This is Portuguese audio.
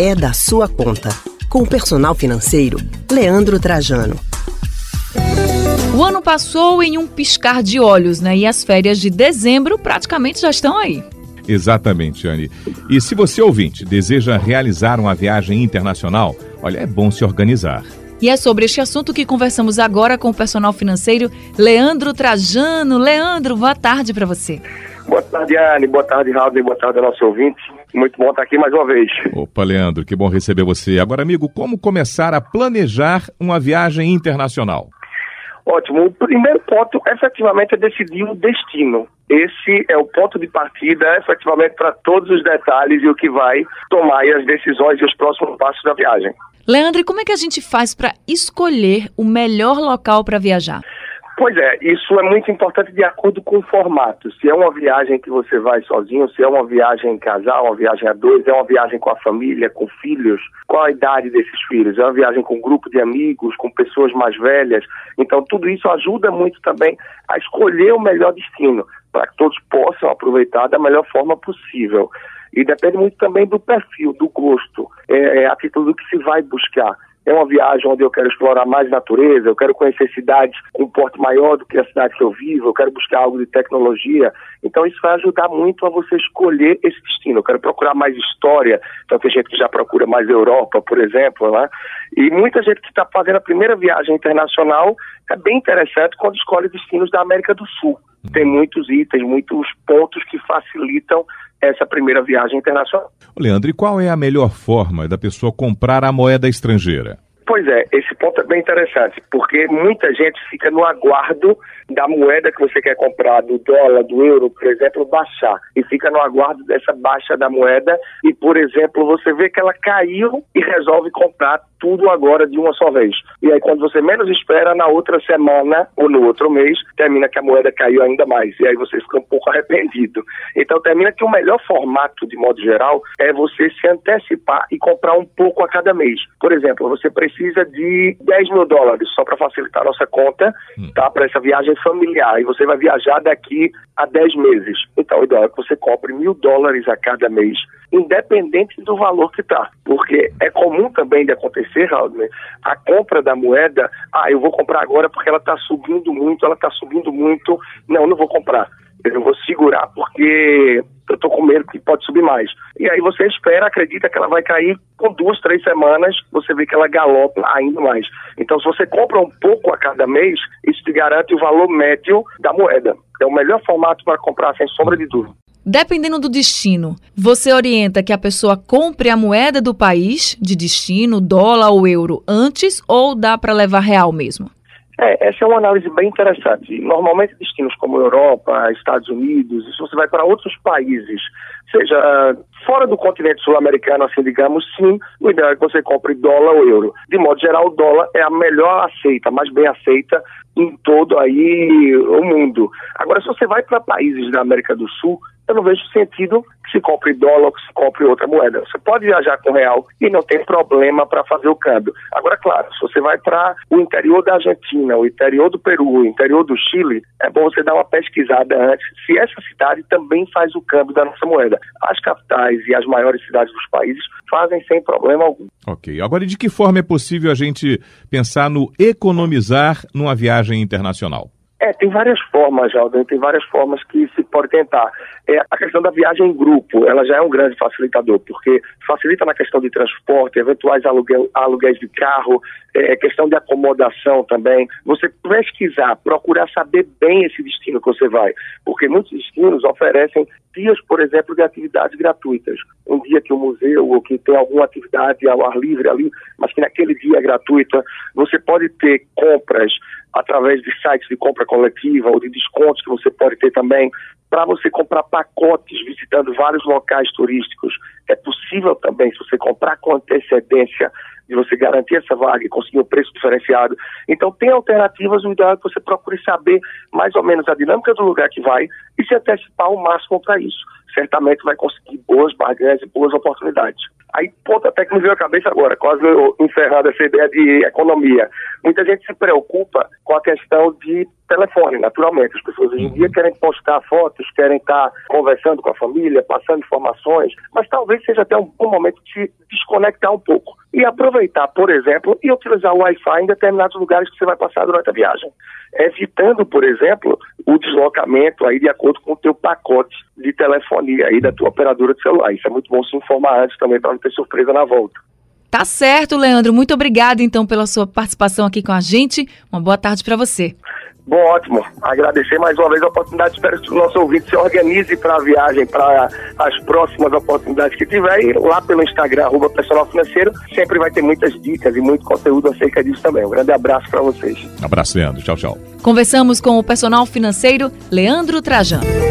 é da sua conta. Com o personal financeiro, Leandro Trajano. O ano passou em um piscar de olhos, né? E as férias de dezembro praticamente já estão aí. Exatamente, Anne. E se você ouvinte deseja realizar uma viagem internacional, olha, é bom se organizar. E é sobre este assunto que conversamos agora com o personal financeiro Leandro Trajano. Leandro, boa tarde para você. Boa tarde, Anne. Boa tarde, Raul. E boa tarde ao nosso ouvinte. Muito bom estar aqui mais uma vez. Opa, Leandro, que bom receber você. Agora, amigo, como começar a planejar uma viagem internacional? Ótimo. O primeiro ponto, efetivamente, é decidir o destino. Esse é o ponto de partida, efetivamente, para todos os detalhes e o que vai tomar as decisões e os próximos passos da viagem. Leandro, e como é que a gente faz para escolher o melhor local para viajar? Pois é, isso é muito importante de acordo com o formato. Se é uma viagem que você vai sozinho, se é uma viagem em casal, uma viagem a dois, é uma viagem com a família, com filhos, qual a idade desses filhos? É uma viagem com um grupo de amigos, com pessoas mais velhas. Então, tudo isso ajuda muito também a escolher o melhor destino, para que todos possam aproveitar da melhor forma possível. E depende muito também do perfil, do gosto, é, é a título do que se vai buscar. É uma viagem onde eu quero explorar mais natureza, eu quero conhecer cidades com um porte maior do que a cidade que eu vivo, eu quero buscar algo de tecnologia. Então isso vai ajudar muito a você escolher esse destino. Eu quero procurar mais história, então tem gente que já procura mais Europa, por exemplo, né? E muita gente que está fazendo a primeira viagem internacional é bem interessante quando escolhe destinos da América do Sul. Tem muitos itens, muitos pontos que facilitam essa primeira viagem internacional. Leandro, e qual é a melhor forma da pessoa comprar a moeda estrangeira? Pois é, esse ponto é bem interessante, porque muita gente fica no aguardo da moeda que você quer comprar, do dólar, do euro, por exemplo, baixar. E fica no aguardo dessa baixa da moeda e, por exemplo, você vê que ela caiu e resolve comprar tudo agora de uma só vez. E aí, quando você menos espera, na outra semana ou no outro mês, termina que a moeda caiu ainda mais. E aí você fica um pouco arrependido. Então, termina que o melhor formato, de modo geral, é você se antecipar e comprar um pouco a cada mês. Por exemplo, você precisa de 10 mil dólares, só para facilitar a nossa conta, hum. tá? Para essa viagem familiar. E você vai viajar daqui a 10 meses. Então, o ideal é que você compre mil dólares a cada mês, independente do valor que está. Porque é comum também de acontecer, Raul, né? a compra da moeda, ah, eu vou comprar agora porque ela está subindo muito, ela está subindo muito, não, não vou comprar. Eu vou segurar porque eu estou com medo que pode subir mais. E aí você espera, acredita que ela vai cair com duas, três semanas, você vê que ela galopa ainda mais. Então, se você compra um pouco a cada mês, isso te garante o valor médio da moeda. É o melhor formato para comprar, sem sombra de dúvida. Dependendo do destino, você orienta que a pessoa compre a moeda do país de destino, dólar ou euro, antes ou dá para levar real mesmo? É, essa é uma análise bem interessante. Normalmente, destinos como Europa, Estados Unidos, se você vai para outros países, seja fora do continente sul-americano, assim digamos, sim, o ideal é que você compre dólar ou euro. De modo geral, o dólar é a melhor aceita, mais bem aceita em todo aí o mundo. Agora, se você vai para países da América do Sul, eu não vejo sentido que se compre dólar ou que se compre outra moeda. Você pode viajar com real e não tem problema para fazer o câmbio. Agora, claro, se você vai para o interior da Argentina, o interior do Peru, o interior do Chile, é bom você dar uma pesquisada antes se essa cidade também faz o câmbio da nossa moeda. As capitais e as maiores cidades dos países fazem sem problema algum. Ok. Agora, de que forma é possível a gente pensar no economizar numa viagem internacional? É, tem várias formas, Alden, tem várias formas que se pode tentar. É, a questão da viagem em grupo, ela já é um grande facilitador, porque facilita na questão de transporte, eventuais aluguel, aluguéis de carro, é, questão de acomodação também. Você pesquisar, procurar saber bem esse destino que você vai, porque muitos destinos oferecem dias, por exemplo, de atividades gratuitas. Um dia que o museu ou que tem alguma atividade ao ar livre ali, mas que naquele dia é gratuita, você pode ter compras através de sites de compra coletiva ou de descontos que você pode ter também para você comprar pacotes visitando vários locais turísticos. É possível também, se você comprar com antecedência, de você garantir essa vaga e conseguir um preço diferenciado. Então, tem alternativas, o ideal é que você procure saber mais ou menos a dinâmica do lugar que vai se antecipar o máximo para isso. Certamente vai conseguir boas barganhas e boas oportunidades. Aí, ponto até que me veio a cabeça agora, quase encerrando essa ideia de economia. Muita gente se preocupa com a questão de telefone, naturalmente. As pessoas hoje em dia querem postar fotos, querem estar conversando com a família, passando informações, mas talvez seja até um bom momento de desconectar um pouco e aproveitar, por exemplo, e utilizar o Wi-Fi em determinados lugares que você vai passar durante a viagem, evitando, por exemplo, o deslocamento aí de acordo com o teu pacote de telefonia aí da tua operadora de celular. Isso é muito bom se informar antes também para não ter surpresa na volta. Tá certo, Leandro. Muito obrigado então pela sua participação aqui com a gente. Uma boa tarde para você. Bom, ótimo. Agradecer mais uma vez a oportunidade. Espero que o nosso ouvinte se organize para a viagem, para as próximas oportunidades que tiver. E lá pelo Instagram, arroba personal financeiro, sempre vai ter muitas dicas e muito conteúdo acerca disso também. Um grande abraço para vocês. Abraço, Leandro. Tchau, tchau. Conversamos com o personal financeiro Leandro Trajano.